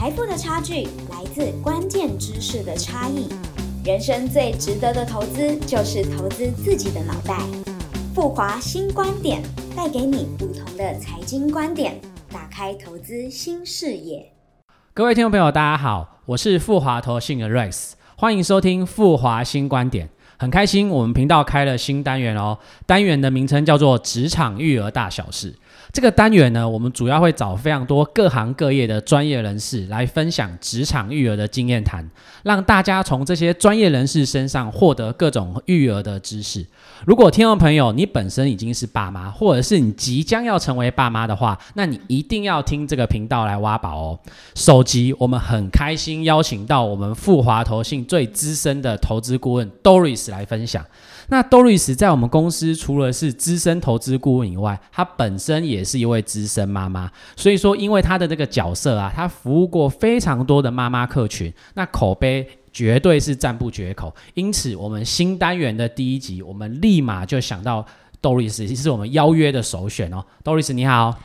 财富的差距来自关键知识的差异。人生最值得的投资就是投资自己的脑袋。富华新观点带给你不同的财经观点，打开投资新视野。各位听众朋友，大家好，我是富华投信的 Rex，欢迎收听富华新观点。很开心，我们频道开了新单元哦，单元的名称叫做“职场育儿大小事”。这个单元呢，我们主要会找非常多各行各业的专业人士来分享职场育儿的经验谈，让大家从这些专业人士身上获得各种育儿的知识。如果听众朋友你本身已经是爸妈，或者是你即将要成为爸妈的话，那你一定要听这个频道来挖宝哦。首集我们很开心邀请到我们富华投信最资深的投资顾问 Doris 来分享。那 Doris 在我们公司除了是资深投资顾问以外，她本身也是一位资深妈妈。所以说，因为她的这个角色啊，她服务过非常多的妈妈客群，那口碑绝对是赞不绝口。因此，我们新单元的第一集，我们立马就想到 Doris 是我们邀约的首选哦。Doris 你好。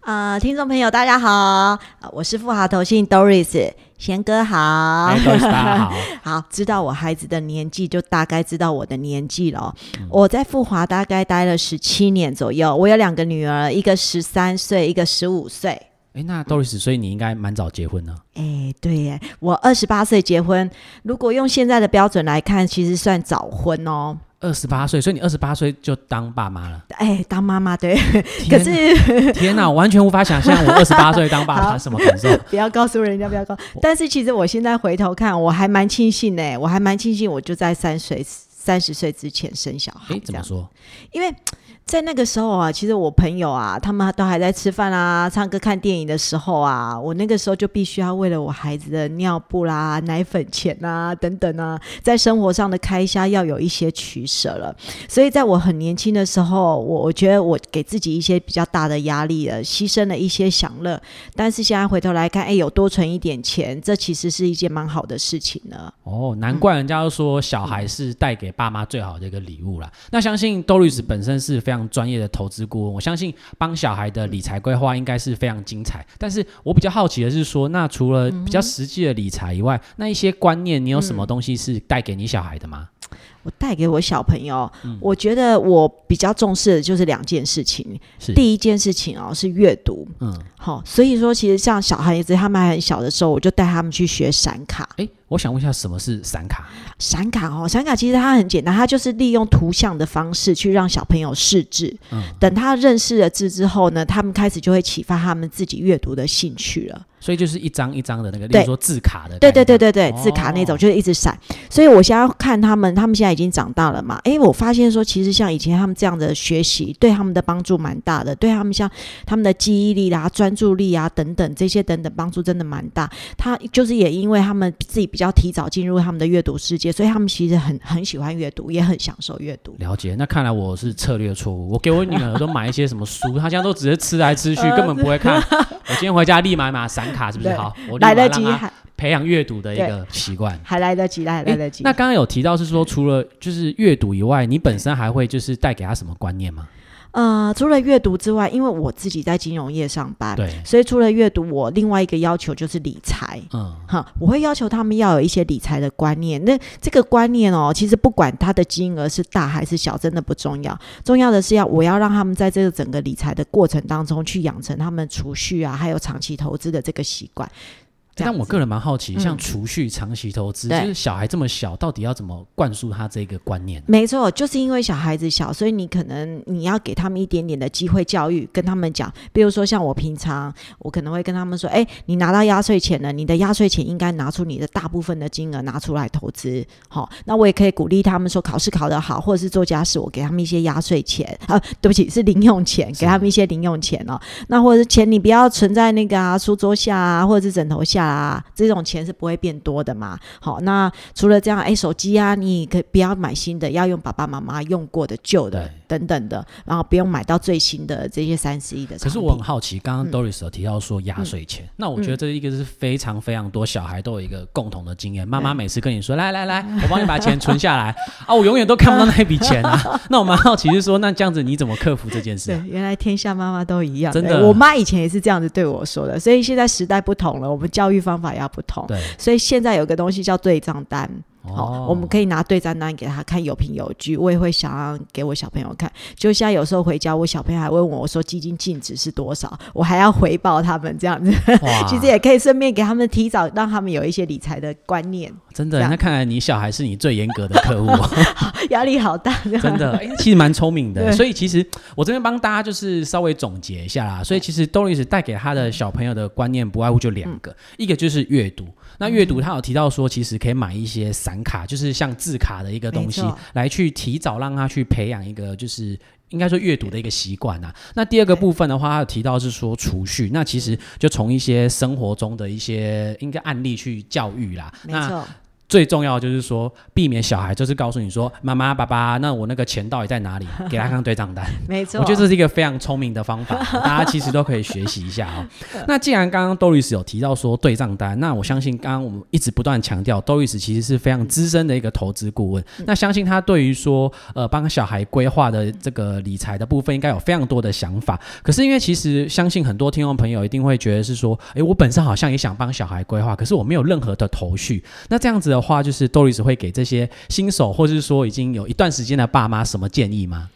啊，听众朋友，大家好，我是富豪投信 Doris，贤哥好，Doris 大家好，好，知道我孩子的年纪，就大概知道我的年纪了。我在富华大概待了十七年左右，我有两个女儿，一个十三岁，一个十五岁。哎，那 Doris，所以你应该蛮早结婚呢？哎，对耶，我二十八岁结婚，如果用现在的标准来看，其实算早婚哦。二十八岁，所以你二十八岁就当爸妈了？哎，当妈妈对。可是天哪，完全无法想象我 二十八岁当爸爸什么感受。不要告诉人家，不要告。但是其实我现在回头看，我还蛮庆幸呢。我还蛮庆幸，我就在三岁三十岁之前生小孩。哎，怎么说？因为。在那个时候啊，其实我朋友啊，他们都还在吃饭啊、唱歌、看电影的时候啊，我那个时候就必须要为了我孩子的尿布啦、奶粉钱啊等等啊，在生活上的开销要有一些取舍了。所以在我很年轻的时候，我我觉得我给自己一些比较大的压力了，牺牲了一些享乐。但是现在回头来看，哎，有多存一点钱，这其实是一件蛮好的事情呢。哦，难怪人家都说小孩是带给爸妈最好的一个礼物啦。那相信豆律师本身是非常。专业的投资顾问，我相信帮小孩的理财规划应该是非常精彩。但是我比较好奇的是说，那除了比较实际的理财以外，那一些观念，你有什么东西是带给你小孩的吗？我带给我小朋友，我觉得我比较重视的就是两件事情。第一件事情哦，是阅读。嗯，好，所以说其实像小孩子他们还很小的时候，我就带他们去学闪卡。诶，我想问一下，什么是闪卡？闪卡哦，闪卡其实它很简单，它就是利用图像的方式去让小朋友识字。嗯，等他认识了字之后呢，他们开始就会启发他们自己阅读的兴趣了。所以就是一张一张的那个，例如说字卡的，对对对对对，字卡那种就是一直闪。所以我现在看他们，他们现在已经长大了嘛？哎，我发现说，其实像以前他们这样的学习，对他们的帮助蛮大的，对他们像他们的记忆力啦、专注力啊等等这些等等帮助真的蛮大。他就是也因为他们自己比较提早进入他们的阅读世界，所以他们其实很很喜欢阅读，也很享受阅读。了解，那看来我是策略错误。我给我女儿都买一些什么书，她现在都只是吃来吃去，根本不会看。我今天回家立马买闪。卡是不是好？我来得及，培养阅读的一个习惯，还来得及，来来得及。那刚刚有提到是说，除了就是阅读以外，你本身还会就是带给他什么观念吗？呃，除了阅读之外，因为我自己在金融业上班，对，所以除了阅读，我另外一个要求就是理财。嗯，哈，我会要求他们要有一些理财的观念。那这个观念哦，其实不管它的金额是大还是小，真的不重要。重要的是要我要让他们在这个整个理财的过程当中，去养成他们储蓄啊，还有长期投资的这个习惯。但我个人蛮好奇，像储蓄、长期投资，就是小孩这么小，到底要怎么灌输他这个观念？没错，就是因为小孩子小，所以你可能你要给他们一点点的机会教育，跟他们讲，比如说像我平常，我可能会跟他们说：“哎，你拿到压岁钱了，你的压岁钱应该拿出你的大部分的金额拿出来投资。”好，那我也可以鼓励他们说，考试考得好，或者是做家事，我给他们一些压岁钱啊，对不起，是零用钱，给他们一些零用钱哦。那或者是钱，你不要存在那个啊书桌下啊，或者是枕头下。啊，这种钱是不会变多的嘛。好，那除了这样，哎，手机啊，你可不要买新的，要用爸爸妈妈用过的旧的等等的，然后不用买到最新的这些三十一的。可是我很好奇，刚刚 Doris 有提到说压岁钱，那我觉得这一个是非常非常多小孩都有一个共同的经验。妈妈每次跟你说，来来来，我帮你把钱存下来 啊，我永远都看不到那笔钱啊。那我蛮好奇是说，那这样子你怎么克服这件事？原来天下妈妈都一样，真的，我妈以前也是这样子对我说的。所以现在时代不同了，我们教育。育方法要不同。对，所以现在有个东西叫对账单。哦好，我们可以拿对账单给他看，有凭有据。我也会想要给我小朋友看。就现在有时候回家，我小朋友还问我，我说基金净值是多少，我还要回报他们这样子。其实也可以顺便给他们提早让他们有一些理财的观念。真的，那看来你小孩是你最严格的客户哦。压力好大，真的，哎、其实蛮聪明的。所以其实我这边帮大家就是稍微总结一下啦。所以其实 Doris 带给他的小朋友的观念不外乎就两个，一个就是阅读。那阅读他有提到说，其实可以买一些散卡，就是像字卡的一个东西，来去提早让他去培养一个就是。应该说阅读的一个习惯啊。那第二个部分的话，他有提到是说储蓄，那其实就从一些生活中的一些应该案例去教育啦。那最重要就是说，避免小孩就是告诉你说，妈妈、爸爸，那我那个钱到底在哪里？给他看对账单。没错。我觉得这是一个非常聪明的方法，大家其实都可以学习一下哦。那既然刚刚 Doris 有提到说对账单，那我相信刚刚我们一直不断强调，Doris 其实是非常资深的一个投资顾问。那相信他对于说呃帮小孩规划的这个理财的部分，应该有非常多的想法。可是因为其实相信很多听众朋友一定会觉得是说，哎，我本身好像也想帮小孩规划，可是我没有任何的头绪。那这样子的话，就是 Doris 会给这些新手，或者是说已经有一段时间的爸妈什么建议吗？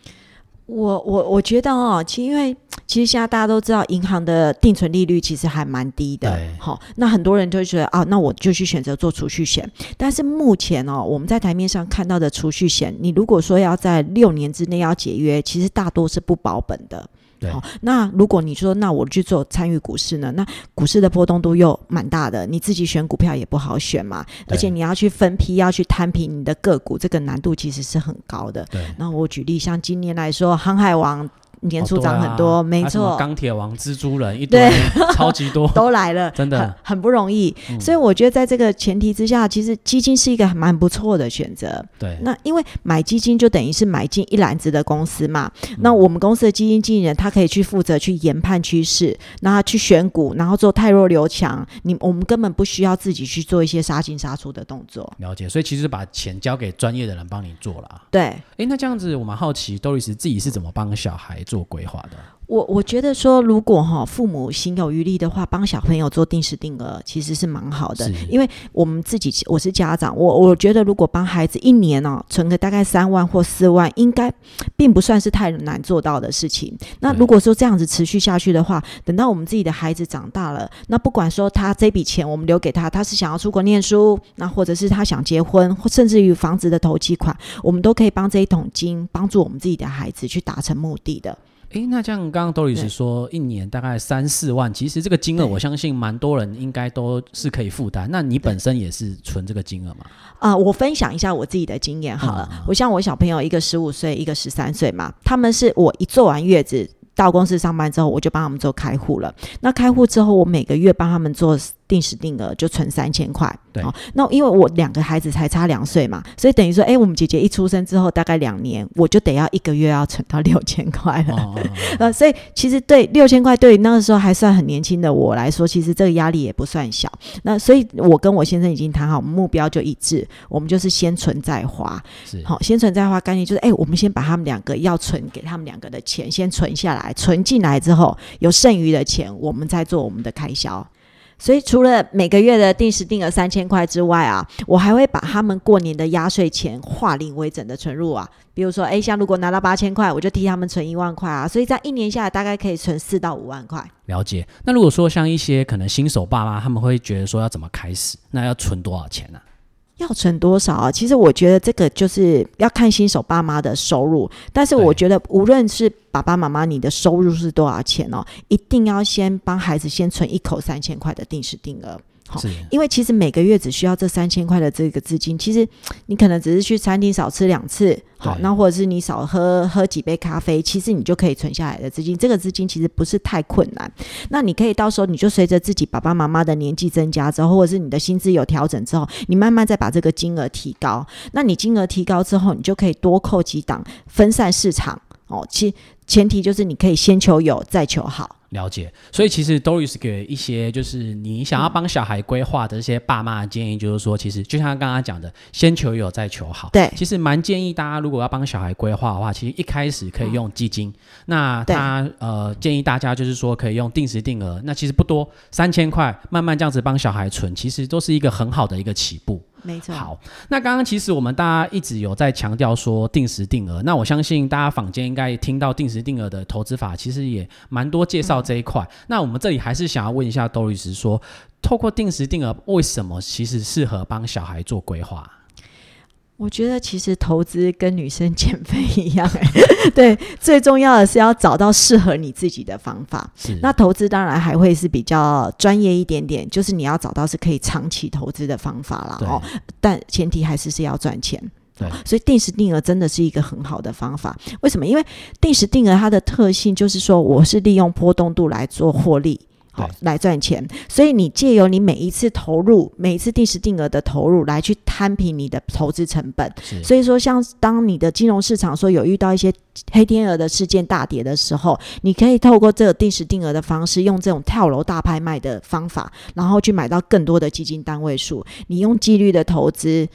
我我我觉得哦，其实因为 其实现在大家都知道，银行的定存利率其实还蛮低的对，好、那很多人就会觉得啊，那我就去选择做储蓄险。但是目前哦，我们在台面上看到的储蓄险，你如果说要在六年之内要解约，其实大多是不保本的。对好，那如果你说那我去做参与股市呢？那股市的波动度又蛮大的，你自己选股票也不好选嘛，而且你要去分批，要去摊平你的个股，这个难度其实是很高的。对。那我举例，像今年来说，航海王年初涨很多，哦对啊没错，钢铁王、蜘蛛人 一堆，超级多，都来了，真的很很不容易。嗯所以我觉得在这个前提之下，其实基金是一个蛮不错的选择。对，那因为买基金就等于是买进一篮子的公司嘛，嗯那我们公司的基金经理人他可以去负责去研判趋势，那他去选股，然后做太弱留强，你我们根本不需要自己去做一些杀进杀出的动作。了解。所以其实把钱交给专业的人帮你做了。对，哎，那这样子我蛮好奇，Doris 自己是怎么帮小孩做做规划的？我我觉得说，如果哈父母心有余力的话，帮小朋友做定时定额，其实是蛮好的。因为我们自己我是家长，我我觉得如果帮孩子一年哦存个大概三万或四万，应该并不算是太难做到的事情。那如果说这样子持续下去的话，等到我们自己的孩子长大了，那不管说他这笔钱我们留给他，他是想要出国念书，那或者是他想结婚，或甚至于房子的投期款，我们都可以帮这一桶金帮助我们自己的孩子去达成目的的。诶，那像刚刚 Doris 对说一年大概三四万，其实这个金额我相信蛮多人应该都是可以负担。那你本身也是存这个金额吗？啊、我分享一下我自己的经验好了。嗯我像我小朋友，一个十五岁，一个十三岁嘛，他们是我一做完月子到公司上班之后，我就帮他们做开户了。那开户之后，我每个月帮他们做定时定额，就存三千块。对好那因为我两个孩子才差两岁嘛，所以等于说，哎，我们姐姐一出生之后，大概两年，我就得要一个月要存到六千块了。呃，所以其实对六千块，对于那个时候还算很年轻的我来说，其实这个压力也不算小。那所以，我跟我先生已经谈好，目标就一致，我们就是先存再花。是好，先存再花，概念就是，哎、我们先把他们两个要存给他们两个的钱先存下来，存进来之后，有剩余的钱，我们再做我们的开销。所以除了每个月的定时定额三千块之外啊，我还会把他们过年的压岁钱化零为整的存入啊。比如说，哎，像如果拿到八千块，我就替他们存一万块啊。所以在一年下来，大概可以存四到五万块。了解。那如果说像一些可能新手爸妈，他们会觉得说要怎么开始，那要存多少钱呢、要存多少啊？其实我觉得这个就是要看新手爸妈的收入，但是我觉得无论是爸爸妈妈你的收入是多少钱哦，一定要先帮孩子先存一口三千块的定时定额。好因为其实每个月只需要这三千块的这个资金，其实 你可能只是去餐厅少吃两次，好，那或者是你少喝喝几杯咖啡，其实你就可以存下来的资金。这个资金其实不是太困难，那你可以到时候你就随着自己爸爸妈妈的年纪增加之后，或者是你的薪资有调整之后，你慢慢再把这个金额提高。那你金额提高之后，你就可以多扣几档分散市场。哦，其前提就是你可以先求有，再求好。了解，所以其实 Doris 给一些就是你想要帮小孩规划的这些爸妈的建议，就是说，其实就像刚刚讲的，先求有再求好。对，其实蛮建议大家，如果要帮小孩规划的话，其实一开始可以用基金。那他呃建议大家就是说可以用定时定额，那其实不多，三千块，慢慢这样子帮小孩存，其实都是一个很好的一个起步。没错。好，那刚刚其实我们大家一直有在强调说定时定额，那我相信大家坊间应该听到定时定额的投资法，其实也蛮多介绍这一块。那我们这里还是想要问一下窦律师，说透过定时定额，为什么其实适合帮小孩做规划？我觉得其实投资跟女生减肥一样，对，最重要的是要找到适合你自己的方法。是，那投资当然还会是比较专业一点点，就是你要找到是可以长期投资的方法啦。哦，但前提还是是要赚钱。对，所以定时定额真的是一个很好的方法。为什么？因为定时定额它的特性就是说，我是利用波动度来做获利。好，来赚钱，所以你借由你每一次投入，每一次定时定额的投入，来去摊平你的投资成本。所以说，像当你的金融市场说有遇到一些黑天鹅的事件大跌的时候，你可以透过这个定时定额的方式，用这种跳楼大拍卖的方法，然后去买到更多的基金单位数。你用纪律的投资。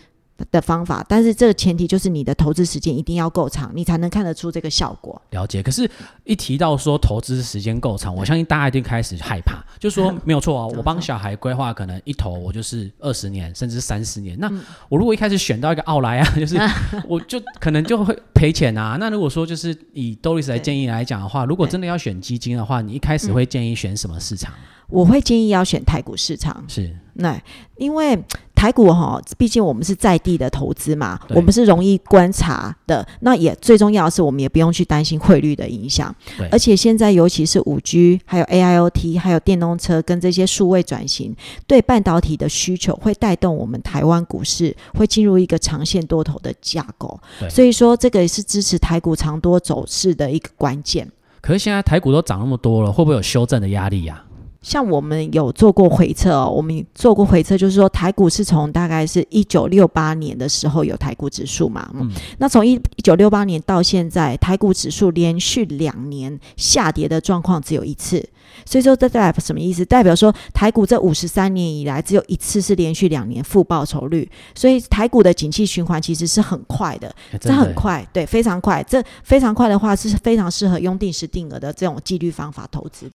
的方法，但是这个前提就是你的投资时间一定要够长，你才能看得出这个效果。了解。可是，一提到说投资时间够长，我相信大家一定开始害怕，就说没有错啊，我帮小孩规划，可能一投我就是二十年，甚至三十年。那我如果一开始选到一个奥莱啊，就是 我就可能就会赔钱啊。那如果说就是以 Doris 来建议来讲的话，如果真的要选基金的话，你一开始会建议选什么市场？我会建议要选台股市场。是，那因为。台股哈，毕竟我们是在地的投资嘛，我们是容易观察的。那也最重要的是，我们也不用去担心汇率的影响。而且现在尤其是五 G，还有 AIoT，还有电动车跟这些数位转型，对半导体的需求会带动我们台湾股市会进入一个长线多头的架构。所以说这个也是支持台股长多走势的一个关键。可是现在台股都涨那么多了，会不会有修正的压力呀？像我们有做过回测哦，我们做过回测，就是说台股是从大概是一九六八年的时候有台股指数嘛，嗯，那从一一九六八年到现在，台股指数连续两年下跌的状况只有一次，所以说这代表什么意思？代表说台股这五十三年以来只有一次是连续两年负报酬率，所以台股的景气循环其实是很快的，这很快，对，非常快，这非常快的话是非常适合用定时定额的这种纪律方法投资。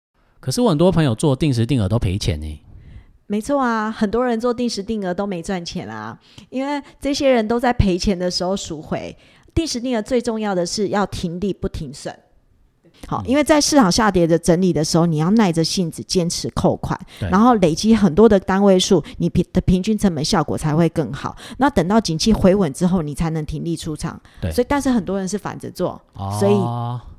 可是我很多朋友做定时定额都赔钱呢。没错啊，很多人做定时定额都没赚钱啊，因为这些人都在赔钱的时候赎回。定时定额最重要的是要停利不停损。好，因为在市场下跌的整理的时候，你要耐着性子坚持扣款，然后累积很多的单位数，你平的平均成本效果才会更好。那等到景气回稳之后，你才能停利出场。对，所以但是很多人是反着做，所以。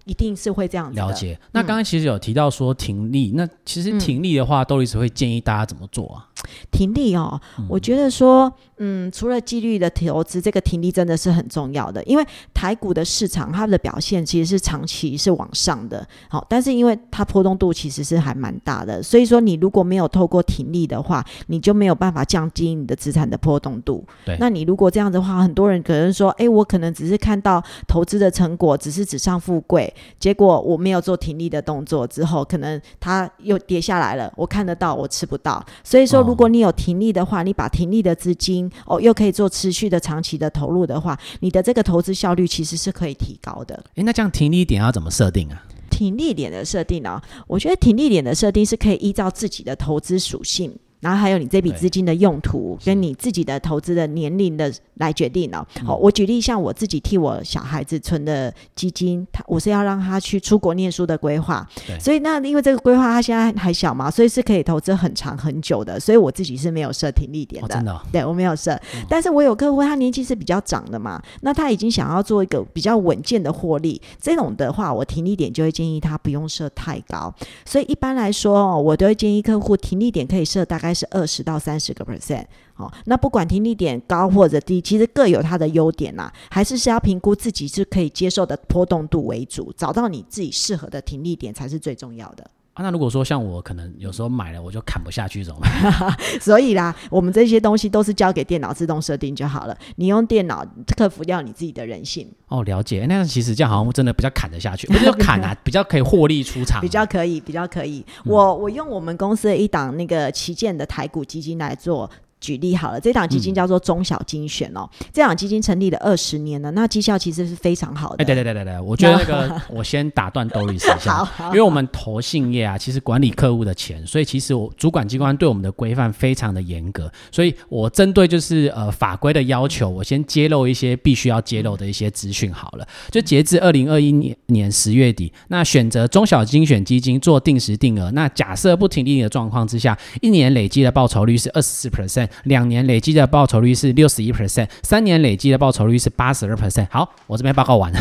一定是会这样子。了解。那刚刚其实有提到说停利，那其实停利的话，窦律师会建议大家怎么做啊？停利哦，我觉得说，嗯，除了纪律的投资，这个停利真的是很重要的。因为台股的市场，它的表现其实是长期是往上的，好，但是因为它波动度其实是还蛮大的，所以说你如果没有透过停利的话，你就没有办法降低你的资产的波动度。对，那你如果这样的话，很多人可能说，哎，我可能只是看到投资的成果，只是纸上富贵，结果我没有做停利的动作之后，可能它又跌下来了，我看得到，我吃不到，所以说如如果你有停利的话，你把停利的资金哦，又可以做持续的长期的投入的话，你的这个投资效率其实是可以提高的。诶，那这样停利点要怎么设定啊？停利点的设定呢？我觉得停利点的设定是可以依照自己的投资属性。然后还有你这笔资金的用途，跟你自己的投资的年龄的来决定哦。好，我举例像我自己替我小孩子存的基金，他我是要让他去出国念书的规划。所以那因为这个规划他现在还小嘛，所以是可以投资很长很久的。所以我自己是没有设停利点的。真的？对我没有设，但是我有客户他年纪是比较长的嘛，那他已经想要做一个比较稳健的获利，这种的话我停利点就会建议他不用设太高。所以一般来说，我都会建议客户停利点可以设大概。是二十到三十个 percent，好，那不管听力点高或者低，其实各有它的优点呐，还是是要评估自己是可以接受的波动度为主，找到你自己适合的听力点才是最重要的。啊，那如果说像我可能有时候买了我就砍不下去怎么办？所以啦，我们这些东西都是交给电脑自动设定就好了。你用电脑克服掉你自己的人性，哦，了解。那其实这样好像真的比较砍得下去，不是说 砍啊，比较可以获利出场，比较可以，比较可以。我我用我们公司的一档那个旗舰的台股基金来做。举例好了，这档基金叫做中小精选哦。这档基金成立了二十年了，那绩效其实是非常好的。哎，对对对对对，我觉得那个 我先打断 Doris 一下，因为我们投信业啊，其实管理客户的钱，所以其实我主管机关对我们的规范非常的严格，所以我针对就是呃法规的要求，我先揭露一些必须要揭露的一些资讯好了。就截至二零二一年年十月底，那选择中小精选基金做定时定额，那假设不停利的状况之下，一年累计的报酬率是二十四 percent。两年累计的报酬率是六十一 percent，三年累计的报酬率是八十二 percent。好，我这边报告完了，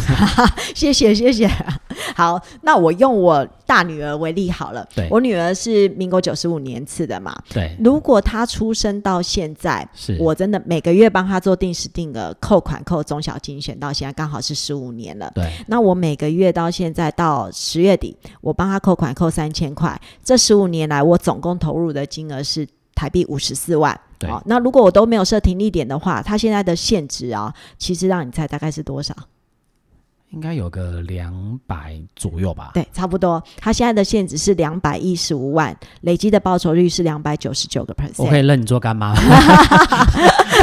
谢 谢谢谢。好，那我用我大女儿为例好了。对，我女儿是民国九十五年次的嘛。对，如果她出生到现在，是我真的每个月帮她做定时定额扣款扣中小精选，到现在刚好是十五年了。对，那我每个月到现在到十月底，我帮她扣款扣三千块，这十五年来我总共投入的金额是台币五十四万。好，那如果我都没有设停利点的话，它现在的现值啊，其实让你猜大概是多少？应该有个两百左右吧？对，差不多。它现在的现值是两百一十五万，累积的报酬率是两百九十九个 percent。我可以认你做干妈？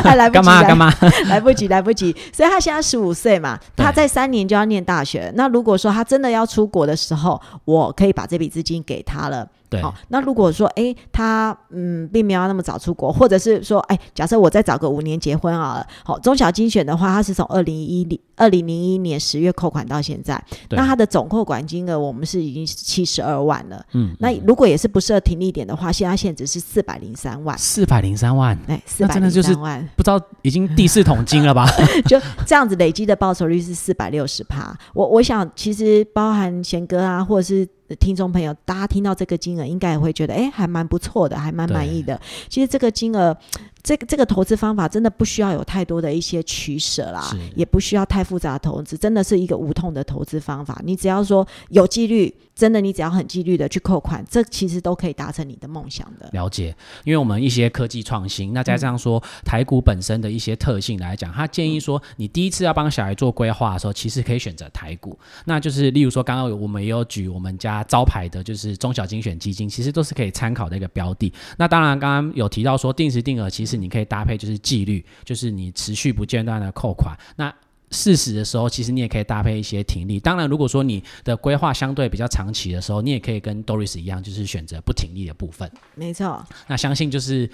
还 来不及，干妈干妈，来不及，来不及。所以他现在十五岁嘛，他在三年就要念大学。那如果说他真的要出国的时候，我可以把这笔资金给他了。对，好，那如果说，哎，他嗯，并没有那么早出国，或者是说，哎，假设我再找个五年结婚啊，好，中小精选的话，他是从二零一零二零零一年十月扣款到现在，那他的总扣款金额我们是已经七十二万了，嗯，那如果也是不设停利点的话，现在现值是四百零三万，四百零三万，哎，四百零三万，不知道已经第四桶金了吧？就这样子累积的报酬率是四百六十趴，我我想其实包含贤哥啊，或者是。听众朋友，大家听到这个金额，应该也会觉得，哎，还蛮不错的，还蛮满意的。其实这个金额。这个这个投资方法真的不需要有太多的一些取舍啦，也不需要太复杂的投资，真的是一个无痛的投资方法。你只要说有纪律，真的你只要很纪律的去扣款，这其实都可以达成你的梦想的。了解，因为我们一些科技创新，那加上说台股本身的一些特性来讲，他建议说你第一次要帮小孩做规划的时候，其实可以选择台股。那就是例如说刚刚我们也有举我们家招牌的，就是中小精选基金，其实都是可以参考的一个标的。那当然刚刚有提到说定时定额，其实。是你可以搭配，就是纪律，就是你持续不间断的扣款。那事实的时候，其实你也可以搭配一些停利。当然，如果说你的规划相对比较长期的时候，你也可以跟 Doris 一样，就是选择不停利的部分。没错。那相信就是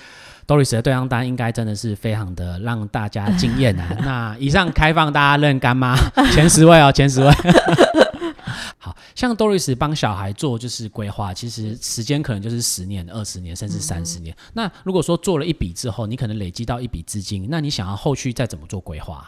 Doris 的对账单，应该真的是非常的让大家惊艳啊！那以上开放大家认干妈前十位哦，前十位。好像 Doris 帮小孩做就是规划，其实时间可能就是十年、二十年，甚至三十年。那如果说做了一笔之后，你可能累积到一笔资金，那你想要后续再怎么做规划？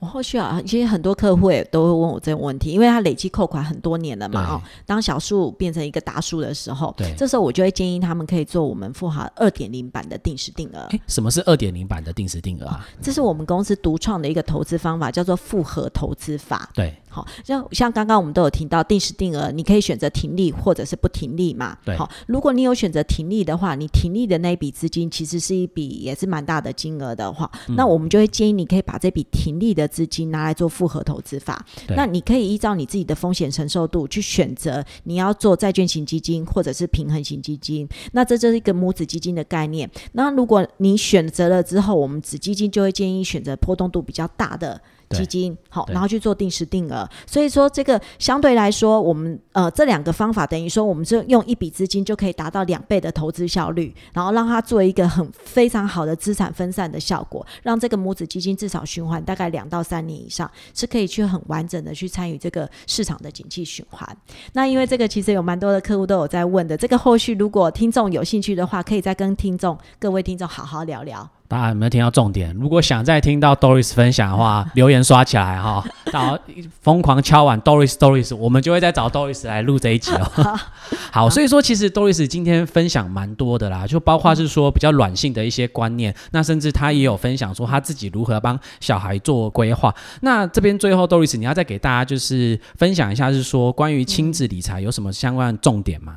我后续啊，其实很多客户也都会问我这个问题，因为他累积扣款很多年了嘛，哦，当小数变成一个大数的时候，对，这时候我就会建议他们可以做我们富豪二点零版的定时定额。什么是二点零版的定时定额啊？这是我们公司独创的一个投资方法，叫做复合投资法。对。好，像像刚刚我们都有听到定时定额，你可以选择停利或者是不停利嘛。对。好，如果你有选择停利的话，你停利的那一笔资金其实是一笔也是蛮大的金额的话，那我们就会建议你可以把这笔停利的资金拿来做复合投资法。那你可以依照你自己的风险承受度去选择你要做债券型基金或者是平衡型基金。那这就是一个母子基金的概念。那如果你选择了之后，我们子基金就会建议选择波动度比较大的。基金好，然后去做定时定额，所以说这个相对来说，我们呃这两个方法等于说，我们就用一笔资金就可以达到两倍的投资效率，然后让它做一个很非常好的资产分散的效果，让这个母子基金至少循环大概两到三年以上，是可以去很完整的去参与这个市场的景气循环。那因为这个其实有蛮多的客户都有在问的，这个后续如果听众有兴趣的话，可以再跟听众各位听众好好聊聊。大家有没有听到重点？如果想再听到 Doris 分享的话，留言刷起来哈，到疯狂敲完 Doris Doris，我们就会再找 Doris 来录这一集哦。好，所以说其实 Doris 今天分享蛮多的啦，就包括是说比较软性的一些观念，那甚至他也有分享说他自己如何帮小孩做规划。那这边最后 Doris，你要再给大家就是分享一下，是说关于亲子理财有什么相关的重点吗？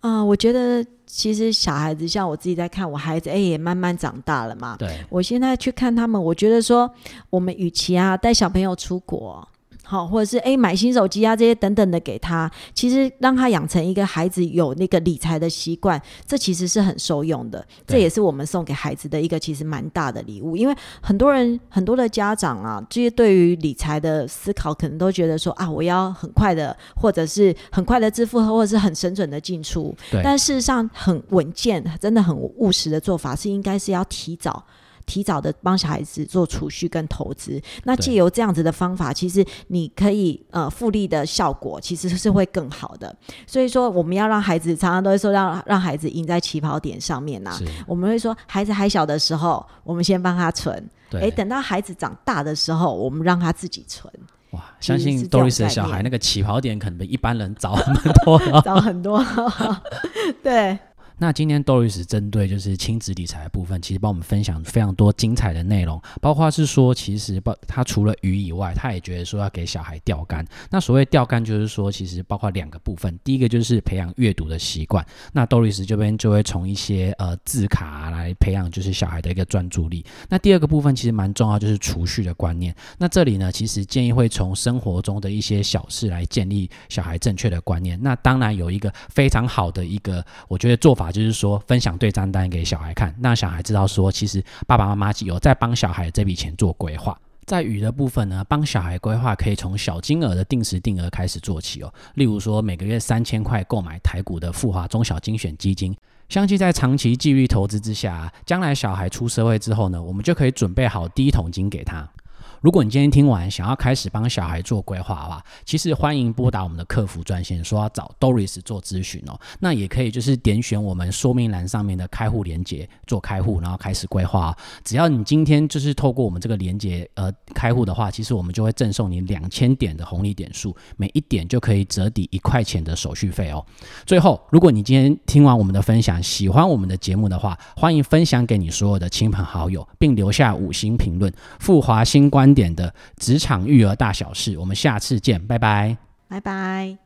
啊、我觉得其实小孩子像我自己在看，我孩子哎也慢慢长大了嘛。对，我现在去看他们，我觉得说，我们与其啊带小朋友出国，好，或者是诶买新手机啊这些等等的给他，其实让他养成一个孩子有那个理财的习惯，这其实是很受用的。这也是我们送给孩子的一个其实蛮大的礼物，因为很多人很多的家长啊，这些对于理财的思考，可能都觉得说啊，我要很快的，或者是很快的支付，或者是很神准的进出。对但事实上很稳健，真的很务实的做法是应该是要提早。提早的帮小孩子做储蓄跟投资，那借由这样子的方法，其实你可以呃复利的效果其实是会更好的。所以说，我们要让孩子常常都会说让让孩子赢在起跑点上面呐、是，我们会说，孩子还小的时候，我们先帮他存，对。诶，等到孩子长大的时候，我们让他自己存，哇，相信 Doris 的小孩那个起跑点可能比一般人早很多 早。很多。对，那今天 Doris 针对就是亲子理财的部分，其实帮我们分享非常多精彩的内容，包括是说，其实包他除了鱼以外，他也觉得说要给小孩钓竿。那所谓钓竿，就是说其实包括两个部分，第一个就是培养阅读的习惯。那 Doris 这边就会从一些呃字卡、来培养就是小孩的一个专注力。那第二个部分其实蛮重要，就是储蓄的观念。那这里呢，其实建议会从生活中的一些小事来建立小孩正确的观念。那当然有一个非常好的一个，我觉得做法就是说分享对账单给小孩看，让小孩知道说，其实爸爸妈妈有在帮小孩这笔钱做规划。在鱼的部分呢，帮小孩规划可以从小金额的定时定额开始做起哦。例如说，每个月三千块购买台股的富华中小精选基金，相信在长期纪律投资之下，将来小孩出社会之后呢，我们就可以准备好第一桶金给他。如果你今天听完想要开始帮小孩做规划的话，其实欢迎拨打我们的客服专线，说要找 Doris 做咨询哦。那也可以就是点选我们说明栏上面的开户连接做开户，然后开始规划。只要你今天就是透过我们这个连接呃开户的话，其实我们就会赠送你两千点的红利点数，每一点就可以折抵一块钱的手续费哦。最后，如果你今天听完我们的分享，喜欢我们的节目的话，欢迎分享给你所有的亲朋好友，并留下五星评论。富华新观观点的职场育儿大小事，我们下次见，拜拜。拜拜。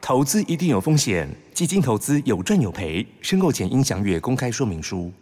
投资一定有风险，基金投资有赚有赔，申购前应详阅公开说明书。